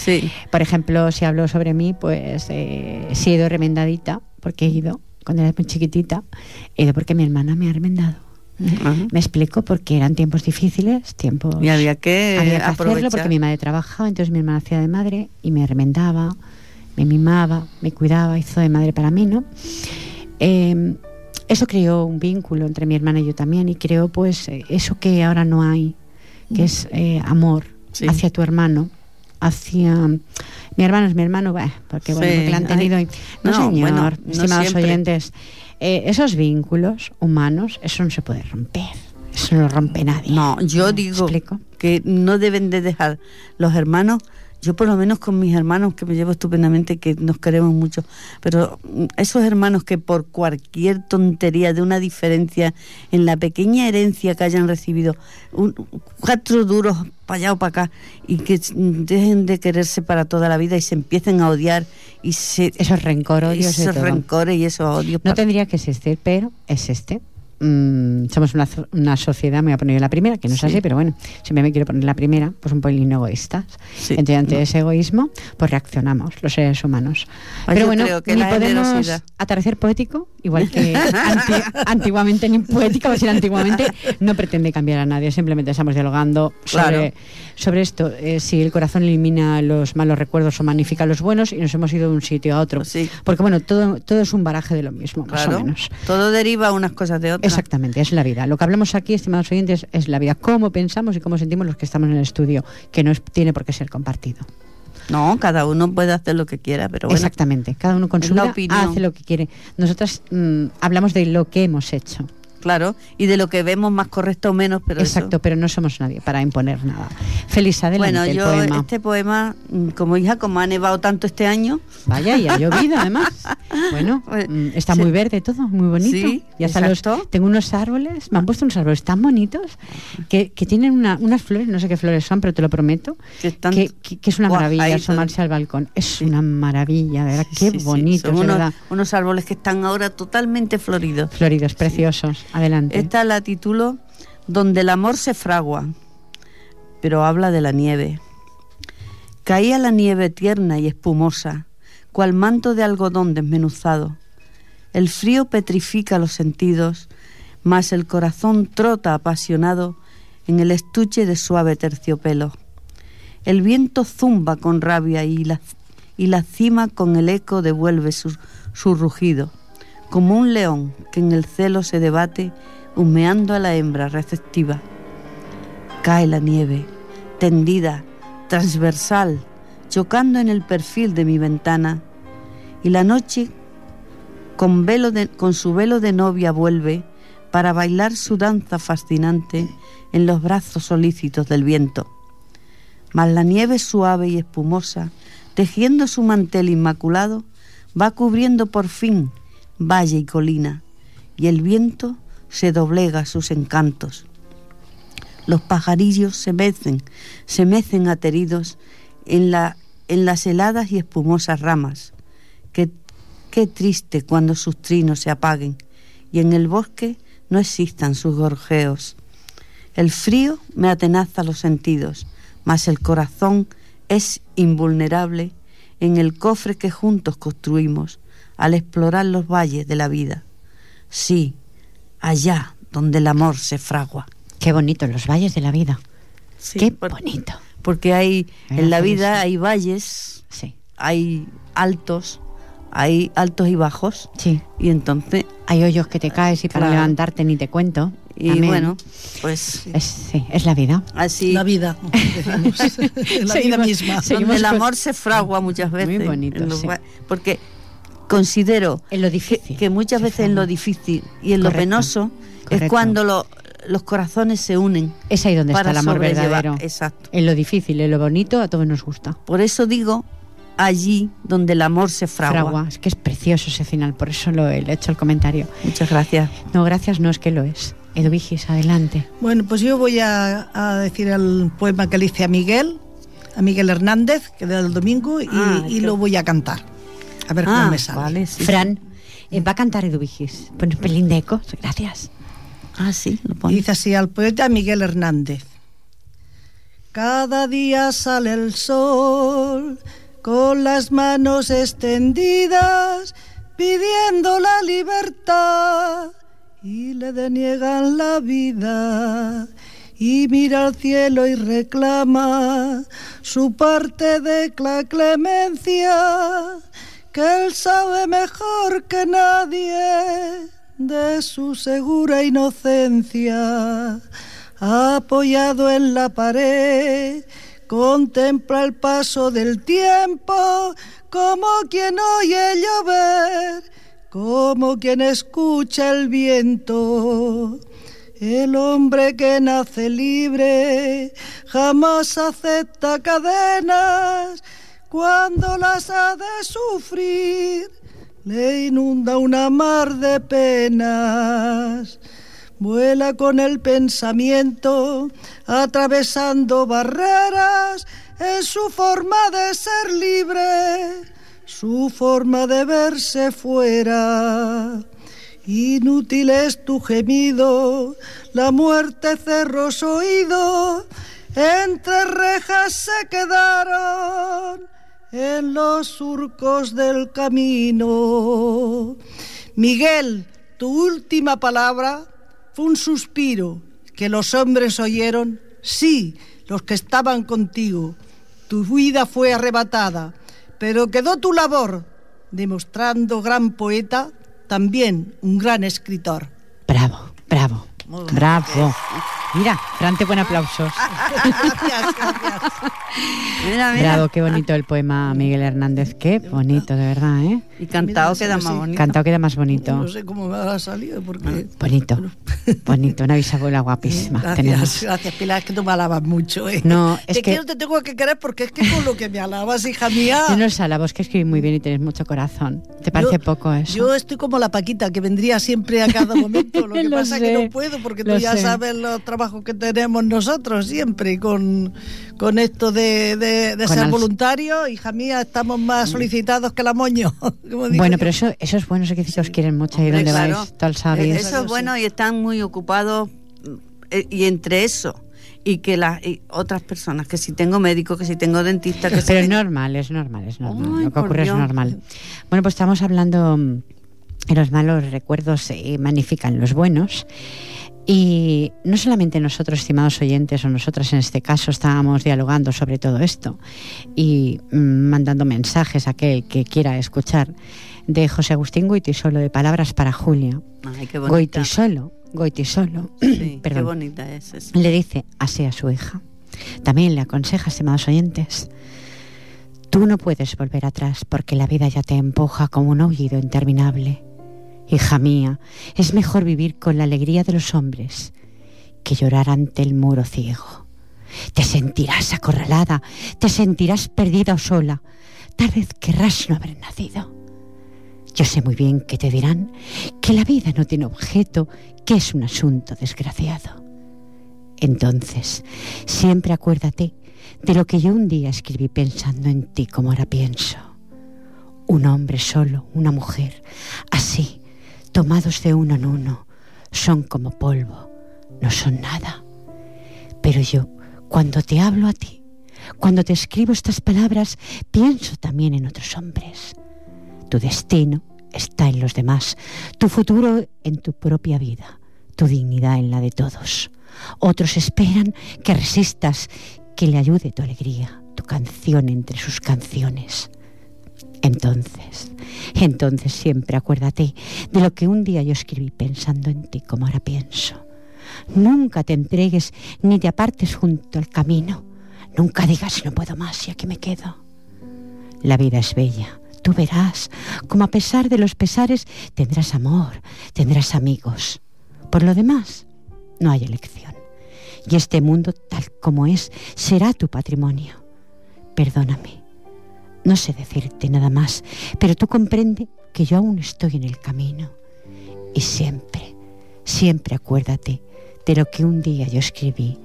Sí. Por ejemplo, si hablo sobre mí, pues eh, si he ido remendadita, porque he ido, cuando era muy chiquitita, he ido porque mi hermana me ha remendado. Me explico porque eran tiempos difíciles, tiempos... Y había que, hacerlo porque mi madre trabajaba, entonces mi hermana hacía de madre y me remendaba, me mimaba, me cuidaba, hizo de madre para mí, ¿no? Em, eso creó un vínculo entre mi hermana y yo también y creo pues eh, eso que ahora no hay, que es eh, amor hacia tu hermano, hacia... Mi hermano es mi hermano, porque bueno, porque la han tenido... No, señor, estimados oyentes eh, esos vínculos humanos, eso no se puede romper. Eso no rompe nadie. No, yo digo que no deben de dejar los hermanos yo por lo menos con mis hermanos que me llevo estupendamente, que nos queremos mucho, pero esos hermanos que por cualquier tontería de una diferencia en la pequeña herencia que hayan recibido, cuatro duros para allá o para acá, y que dejen de quererse para toda la vida y se empiecen a odiar y se... Esos rencores, esos rencores y esos odios. No tendría que existir, pero es este. Mm, somos una, una, sociedad, me voy a poner la primera, que no es así, pero bueno, siempre me quiero poner la primera, pues un poquito egoístas. Entonces, ante ese egoísmo, pues reaccionamos los seres humanos. pero bueno, ni podemos atardecer poético, igual que antiguamente, ni poética, o sea, antiguamente, no pretende cambiar a nadie, simplemente estamos dialogando sobre, sobre esto. Eh, si el corazón elimina los malos recuerdos o magnifica los buenos, y nos hemos ido de un sitio a otro. Porque bueno, todo, todo es un baraje de lo mismo, más o menos. Todo deriva unas cosas de otras. Exactamente, es la vida. Lo que hablamos aquí, estimados oyentes, es la vida. Cómo pensamos y cómo sentimos los que estamos en el estudio, que no tiene por qué ser compartido. No, cada uno puede hacer lo que quiera, pero bueno. Exactamente, cada uno con su vida hace lo que quiere. Nosotras mm, hablamos de lo que hemos hecho claro, y de lo que vemos más correcto o menos, pero Exacto, pero no somos nadie para imponer nada. Feliz adelante Bueno, yo este poema, mm, como hija, como ha nevado tanto este año... Vaya, y ha llovido además. Bueno, pues, mm, está muy verde todo, muy bonito. Sí, ya los, tengo unos árboles, me han puesto unos árboles tan bonitos que, que tienen unas flores, no sé qué flores son, pero te lo prometo, que, es una maravilla asomarse al balcón. Es una maravilla, de verdad, qué bonito. unos, unos árboles que están ahora totalmente floridos. Floridos, preciosos. Esta la titulo Donde el amor se fragua, pero habla de la nieve. Caía la nieve tierna y espumosa, cual manto de algodón desmenuzado. El frío petrifica los sentidos, mas el corazón trota apasionado en el estuche de suave terciopelo. El viento zumba con rabia y la, y la cima con el eco devuelve su, su rugido como un león que en el celo se debate, humeando a la hembra receptiva. Cae la nieve, tendida, transversal, chocando en el perfil de mi ventana, y la noche con, velo con su velo de novia vuelve para bailar su danza fascinante en los brazos solícitos del viento. Mas la nieve suave y espumosa, tejiendo su mantel inmaculado, va cubriendo por fin valle y colina, y el viento se doblega sus encantos. Los pajarillos se mecen, se mecen ateridos en, la, en las heladas y espumosas ramas. Qué, qué triste cuando sus trinos se apaguen y en el bosque no existan sus gorjeos. El frío me atenaza los sentidos, mas el corazón es invulnerable en el cofre que juntos construimos al explorar los valles de la vida. Sí, allá donde el amor se fragua. Qué bonito, los valles de la vida. Qué bonito. Porque hay, en la vida hay valles, sí. hay altos, hay altos y bajos. Sí. Y entonces... Hay hoyos que te caes y para levantarte ni te cuento. Y bueno, pues... Es, sí, es la vida. Así. La vida, la vida misma. Donde el amor se fragua muchas veces. Muy bonito, Porque considero en lo difícil, que, muchas veces en lo difícil y en lo penoso es cuando los corazones se unen. Es ahí donde está el amor verdadero. Exacto. En lo difícil, en lo bonito, a todos nos gusta. Por eso digo allí donde el amor se fragua. Es que es precioso ese final, por eso lo he hecho el comentario. Muchas gracias. No, gracias, no es que lo es. Eduvigis, adelante. Bueno, pues yo voy a, decir el poema que le hice a Miguel, a Miguel Hernández, que da el domingo, y, ah, lo voy a cantar. A ver cómo ah, me sale. Fran, eh, va a cantar Eduvigis. Pon un pelín de eco, gracias. Ah, sí, lo pone. Dice así al poeta Miguel Hernández. Cada día sale el sol con las manos extendidas pidiendo la libertad y le deniegan la vida y mira al cielo y reclama su parte de la clemencia que él sabe mejor que nadie de su segura inocencia apoyado en la pared contempla el paso del tiempo como quien oye llover, como quien escucha el viento. El hombre que nace libre jamás acepta cadenas, cuando las ha de sufrir le inunda una mar de penas. Vuela con el pensamiento, atravesando barreras, es su forma de ser libre, su forma de verse fuera. Inútil es tu gemido, la muerte cerró su oído, entre rejas se quedaron en los surcos del camino. Miguel, tu última palabra fue un suspiro que los hombres oyeron, sí, los que estaban contigo. Tu vida fue arrebatada, pero quedó tu labor, demostrando gran poeta, también un gran escritor. Bravo, bravo, bravo. Mira, Frante, buen aplausos. gracias, gracias. Mira, Bravo, qué bonito el poema Miguel Hernández. Qué bonito, de verdad, ¿eh? Y cantado queda más bonito. Cantado queda más bonito. No sé cómo me ha salido porque... Bonito, bonito. Una bisabuela guapísima. Gracias, gracias, Pilar, es que tú me alabas mucho, ¿eh? No, es te que... quiero, te tengo que querer porque es que con lo que me alabas, hija mía... Yo no os alabo, es que escribís muy bien y tenéis mucho corazón. ¿Te parece poco eso? Yo estoy como la Paquita, que vendría siempre a cada momento. Lo que pasa es que no puedo porque tú ya sabes los trabajos que tenemos nosotros siempre con, con esto de, de, ser voluntario. Hija mía, estamos más solicitados que la moño. bueno, pero eso, eso es bueno, sé que si os quieren mucho y donde vais, tal sabes. Eso es bueno y están muy ocupados eh, y entre eso y que las otras personas, que si tengo médico, que si tengo dentista, que Pero es normal, es normal, es normal. Lo que ocurre es normal. Bueno, pues estamos hablando los malos recuerdos se magnifican los buenos. Y no solamente nosotros, estimados oyentes, o nosotras en este caso, estábamos dialogando sobre todo esto y mm, mandando mensajes a aquel que quiera escuchar de José Agustín Goitisolo, de Palabras para Julia. Ay, qué Goitisolo Goitisolo, Sí, qué perdón, bonita es le dice así a su hija. También le aconseja, estimados oyentes, tú no puedes volver atrás porque la vida ya te empuja como un aullido interminable. Hija mía, es mejor vivir con la alegría de los hombres que llorar ante el muro ciego. Te sentirás acorralada, te sentirás perdida o sola. Tal vez querrás no haber nacido. Yo sé muy bien que te dirán que la vida no tiene objeto, que es un asunto desgraciado. Entonces, siempre acuérdate de lo que yo un día escribí pensando en ti como ahora pienso. Un hombre solo, una mujer, así, tomados de uno en uno, son como polvo, no son nada. Pero yo, cuando te hablo a ti, cuando te escribo estas palabras, pienso también en otros hombres. Tu destino está en los demás, tu futuro en tu propia vida, tu dignidad en la de todos. Otros esperan que resistas, que le ayude tu alegría, tu canción entre sus canciones. Entonces, entonces siempre acuérdate de lo que un día yo escribí pensando en ti como ahora pienso. Nunca te entregues ni te apartes junto al camino. Nunca digas no puedo más y aquí me quedo. La vida es bella. Tú verás como a pesar de los pesares tendrás amor, tendrás amigos. Por lo demás, no hay elección. Y este mundo tal como es será tu patrimonio. Perdóname, no sé decirte nada más, pero tú comprende que yo aún estoy en el camino. Y siempre, siempre acuérdate de lo que un día yo escribí,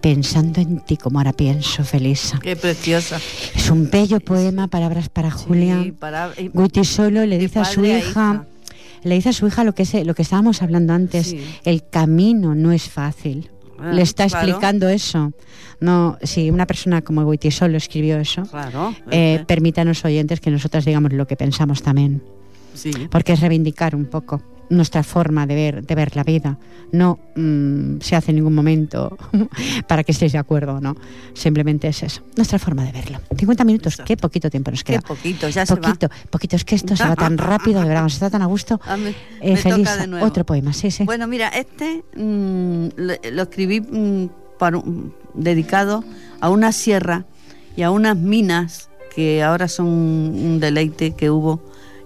pensando en ti como ahora pienso, Felisa. Qué preciosa. Es un bello poema, palabras para Julia. Para- y- Guti solo le dice a su hija, hija. le dice a su hija lo que es, lo que estábamos hablando antes, Sí. el camino no es fácil. Ah, le está claro. explicando eso. No, si una persona como Guiti solo escribió eso, Claro. eh, eh, permítanos oyentes que nosotras digamos lo que pensamos también, sí. porque es reivindicar un poco nuestra forma de ver, de ver la vida. No mm, se hace en ningún momento para que estéis de acuerdo, no. Simplemente es eso, nuestra forma de verlo. 50 minutos, Exacto. qué poquito tiempo nos Qué queda. poquito, ya se va. Poquito, poquito, es que esto se va tan rápido, de verdad, nos está tan a gusto. Me- Eh, nuevo. otro poema, sí, sí. Bueno, mira, este mm, lo, lo escribí mm, para un- dedicado a una sierra y a unas minas que ahora son un deleite que hubo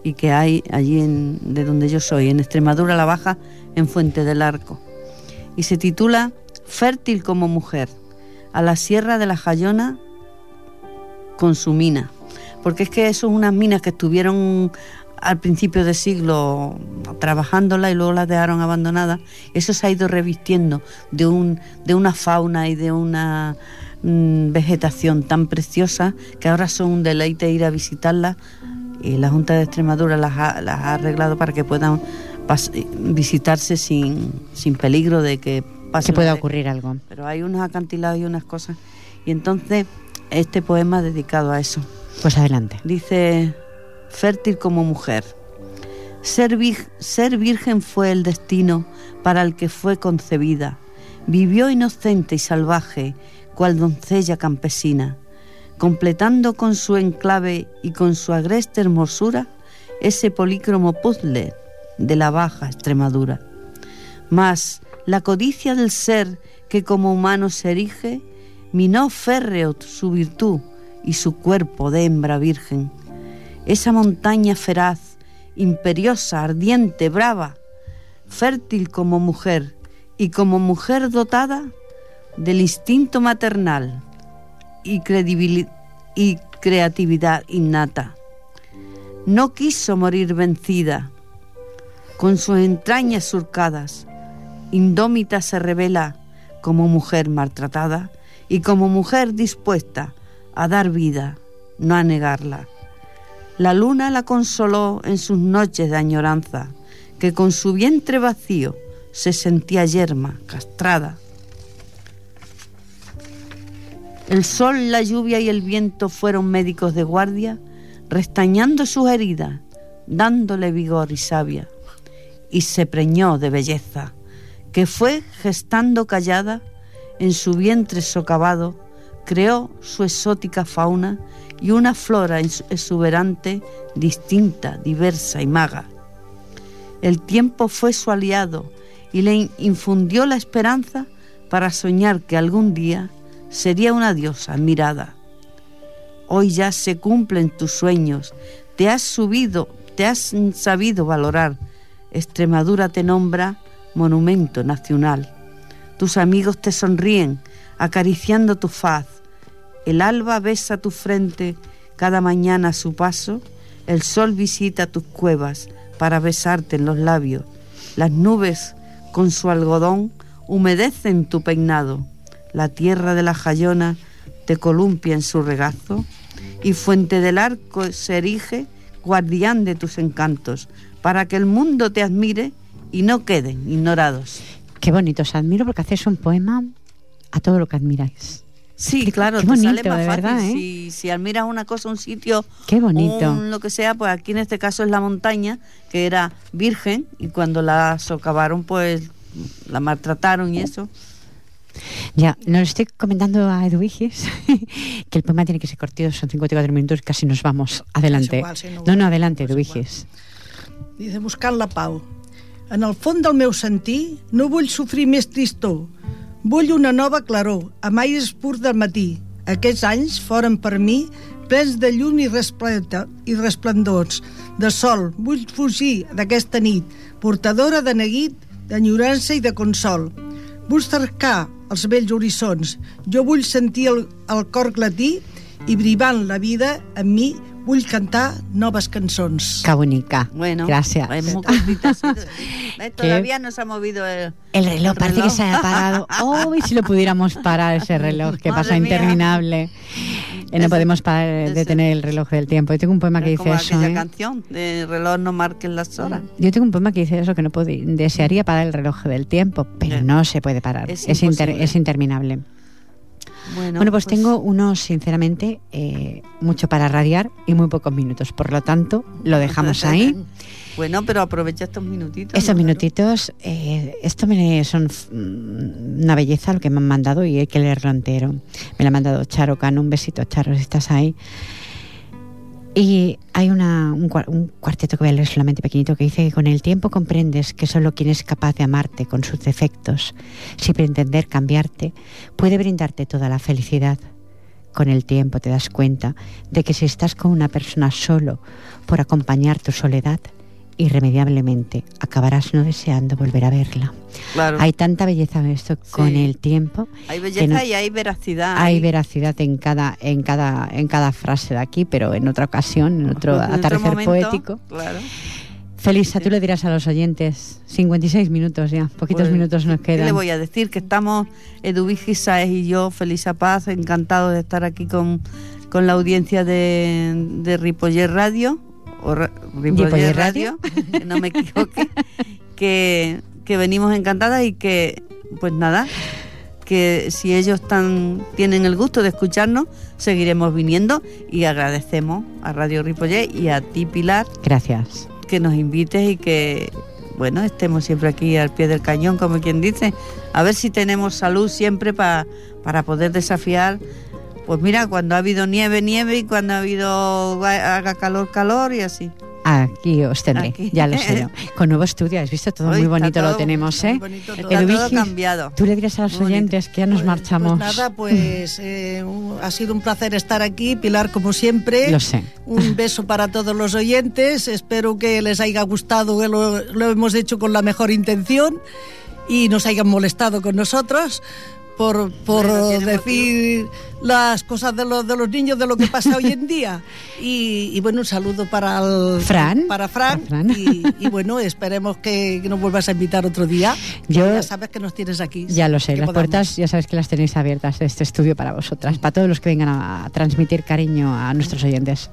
y que hay allí en, de donde yo soy, en Extremadura la Baja, en Fuente del Arco. Y se titula Fértil como mujer, a la sierra de la Jayona con su mina. Porque es que son unas minas que estuvieron al principio del siglo trabajándola y luego las dejaron abandonadas. Eso se ha ido revistiendo de, un, de una fauna y de una mm, vegetación tan preciosa que ahora son un deleite ir a visitarlas. Y la Junta de Extremadura las ha, las ha arreglado para que puedan visitarse sin, sin peligro de que pase que pueda ocurrir algo. Pero hay unos acantilados y unas cosas. Y entonces este poema dedicado a eso. Pues adelante. Dice, fértil como mujer. Ser, vir- ser virgen fue el destino para el que fue concebida. Vivió inocente y salvaje, cual doncella campesina, completando con su enclave y con su agreste hermosura ese polícromo puzzle de la baja Extremadura. Mas la codicia del ser que como humano se erige, minó férreo su virtud y su cuerpo de hembra virgen. Esa montaña feraz, imperiosa, ardiente, brava, fértil como mujer y como mujer dotada del instinto maternal y, y creatividad innata. No quiso morir vencida, con sus entrañas surcadas, indómita se revela como mujer maltratada y como mujer dispuesta a dar vida, no a negarla. La luna la consoló en sus noches de añoranza, que con su vientre vacío se sentía yerma, castrada. El sol, la lluvia y el viento fueron médicos de guardia, restañando sus heridas, dándole vigor y savia, y se preñó de belleza, que fue gestando callada, en su vientre socavado, creó su exótica fauna y una flora exuberante, distinta, diversa y maga. El tiempo fue su aliado y le infundió la esperanza para soñar que algún día sería una diosa admirada. Hoy ya se cumplen tus sueños, te has subido, te has sabido valorar. Extremadura te nombra monumento nacional. Tus amigos te sonríen, acariciando tu faz. El alba besa tu frente cada mañana a su paso. El sol visita tus cuevas para besarte en los labios. Las nubes con su algodón humedecen tu peinado. La tierra de la Jayona te columpia en su regazo y Fuente del Arco se erige guardián de tus encantos, para que el mundo te admire y no queden ignorados. Qué bonito, os admiro porque hacéis un poema a todo lo que admiráis. Sí, claro, qué te bonito, sale más de fácil. verdad, ¿eh? si, si admiras una cosa, un sitio, Qué bonito. un lo que sea, pues aquí en este caso es la montaña, que era virgen, y cuando la socavaron, pues la maltrataron y eso. Ya, nos estoy comentando a Edwigis que el poema tiene que ser cortito, son 54 minutos, casi nos vamos. Adelante. Igual, si no- no, no, adelante, no Edwigis. Dice, buscant la pau. En el fons del meu sentir no vull sofrir més tristor. Vull una nova claror, amb aires purs del matí. Aquests anys foren per mi plens de llum i, i resplendors, de sol. Vull fugir d'aquesta nit, portadora de neguit, d'enyorança i de consol. Vull cercar els vells horitzons. Jo vull sentir el, el cor glatí i brivant la vida en mi vull cantar noves cançons. Qué bonica. Bueno, Gracias. es muy cortita, sí. ¿Ves? Todavía no se ha movido el, El reloj el parece que reloj. se ha parado. Oh, y si lo pudiéramos parar ese reloj, que Madre pasa mía. interminable. Eh, no podemos parar de tener el reloj del tiempo. Yo tengo un poema que Es dice como eso. aquella ¿eh? canción de reloj no marquen las horas. Yo tengo un poema que dice eso, que no puedo, desearía parar el reloj del tiempo, pero no se puede parar. Es Es, inter- es interminable. Bueno, Bueno, pues, tengo unos, sinceramente, eh, mucho para radiar y muy pocos minutos. Por lo tanto, lo dejamos ahí. Bueno, pero aprovecha estos minutitos. Estos ¿no? minutitos, eh, esto me son mm, una belleza lo que me han mandado y hay que leerlo entero. Me lo ha mandado Charo Cano, un besito Charo, si estás ahí. Y hay una, un, un cuarteto que voy a leer solamente pequeñito que dice que con el tiempo comprendes que solo quien es capaz de amarte con sus defectos, sin pretender cambiarte, puede brindarte toda la felicidad. Con el tiempo te das cuenta de que si estás con una persona solo por acompañar tu soledad, irremediablemente acabarás no deseando volver a verla. Claro. Hay tanta belleza en esto con el tiempo. Hay belleza no- y hay veracidad. hay veracidad en cada, en cada, en cada frase de aquí, pero en otra ocasión, en otro En otro atardecer momento, poético. Claro. Felisa, tú le dirás a los oyentes, 56 minutos ya, poquitos Pues, minutos nos ¿Qué le quedan. voy a decir? Que estamos, Eduvigi Saez y yo, Felisa Paz, encantados de estar aquí con, con la audiencia de, de Ripollet Radio. O Ripollet, Radio, que no me equivoque. que, que venimos encantadas y que, pues nada, que si ellos tan, tienen el gusto de escucharnos, seguiremos viniendo y agradecemos a Radio Ripollet y a ti, Pilar, Gracias. que nos invites y que bueno estemos siempre aquí al pie del cañón como quien dice a ver si tenemos salud siempre pa- para poder desafiar pues mira cuando ha habido nieve nieve y cuando ha habido haga calor calor y así Aquí os tendré, Aquí. ya lo sé. yo. Con nuevo estudio, has visto, todo Hoy muy bonito lo todo tenemos, Muy ¿eh? bonito todo. está todo cambiado Tú le dirás a los Muy bonito. oyentes que ya nos Pues- marchamos. Pues nada, pues eh, ha sido un placer estar aquí, Pilar, como siempre. Lo sé. Un beso para todos los oyentes. Espero que les haya gustado, que lo, lo hemos hecho con la mejor intención y nos hayan molestado con nosotros por, por Bueno, decir las cosas de los, de los niños, de lo que pasa hoy en día. Y, y bueno, un saludo para el- Fran. Para Fran. Para Fran. Y, y bueno, esperemos que, que nos vuelvas a invitar otro día. Yo- ya sabes que nos tienes aquí. Ya lo sé, las podamos. puertas ya sabes que las tenéis abiertas de este estudio para vosotras, para todos los que vengan a, a transmitir cariño a nuestros oyentes.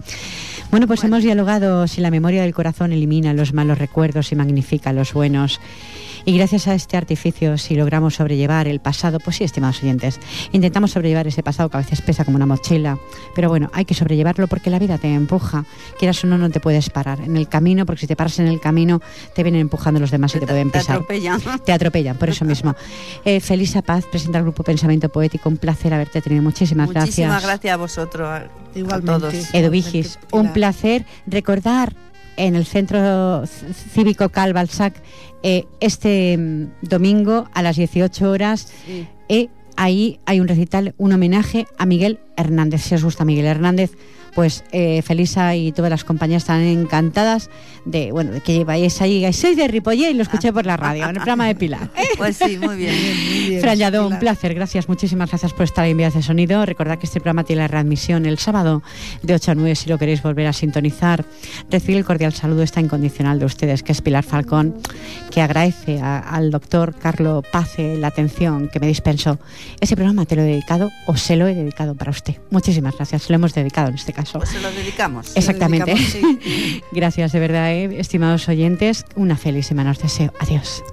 Bueno, pues hemos dialogado si la memoria del corazón elimina los malos recuerdos y magnifica los buenos. Y gracias a este artificio, si logramos sobrellevar el pasado, pues sí, estimados oyentes, intentamos sobrellevar ese pasado que a veces pesa como una mochila, pero bueno, hay que sobrellevarlo porque la vida te empuja, quieras o no, no te puedes parar en el camino, porque si te paras en el camino, te vienen empujando los demás y te pueden te pisar. atropellan Te atropellan, por eso mismo. Eh, Felisa Paz presenta el grupo Pensamiento Poético. Un placer haberte tenido. Muchísimas, muchísimas gracias. gracias a vosotros a, a Igualmente. todos Edu Vigis, un placer recordar en el Centro Cívico Cal Balsac eh, este mm, domingo a las 18 horas. Eh, ahí hay un recital, un homenaje a Miguel Hernández. Si os gusta Miguel Hernández, pues eh, Felisa y todas las compañías están encantadas de bueno de que vayáis ahí, soy de Ripollé y lo escuché por la radio, en el programa de Pilar. Pues sí, muy bien. Muy un placer, gracias, muchísimas gracias por estar en Vías de Sonido. Recordad que este programa tiene la readmisión el sábado de 8 a 9 si lo queréis volver a sintonizar. Recibir el cordial saludo está incondicional de ustedes, que es Pilar Falcón, que agradece al doctor Carlo Pace la atención que me dispensó. Ese programa te lo he dedicado o se lo he dedicado para usted. Muchísimas gracias, lo hemos dedicado en este caso. Pues se lo dedicamos. Exactamente. Gracias de verdad, eh, estimados oyentes. Una feliz semana os deseo. Adiós.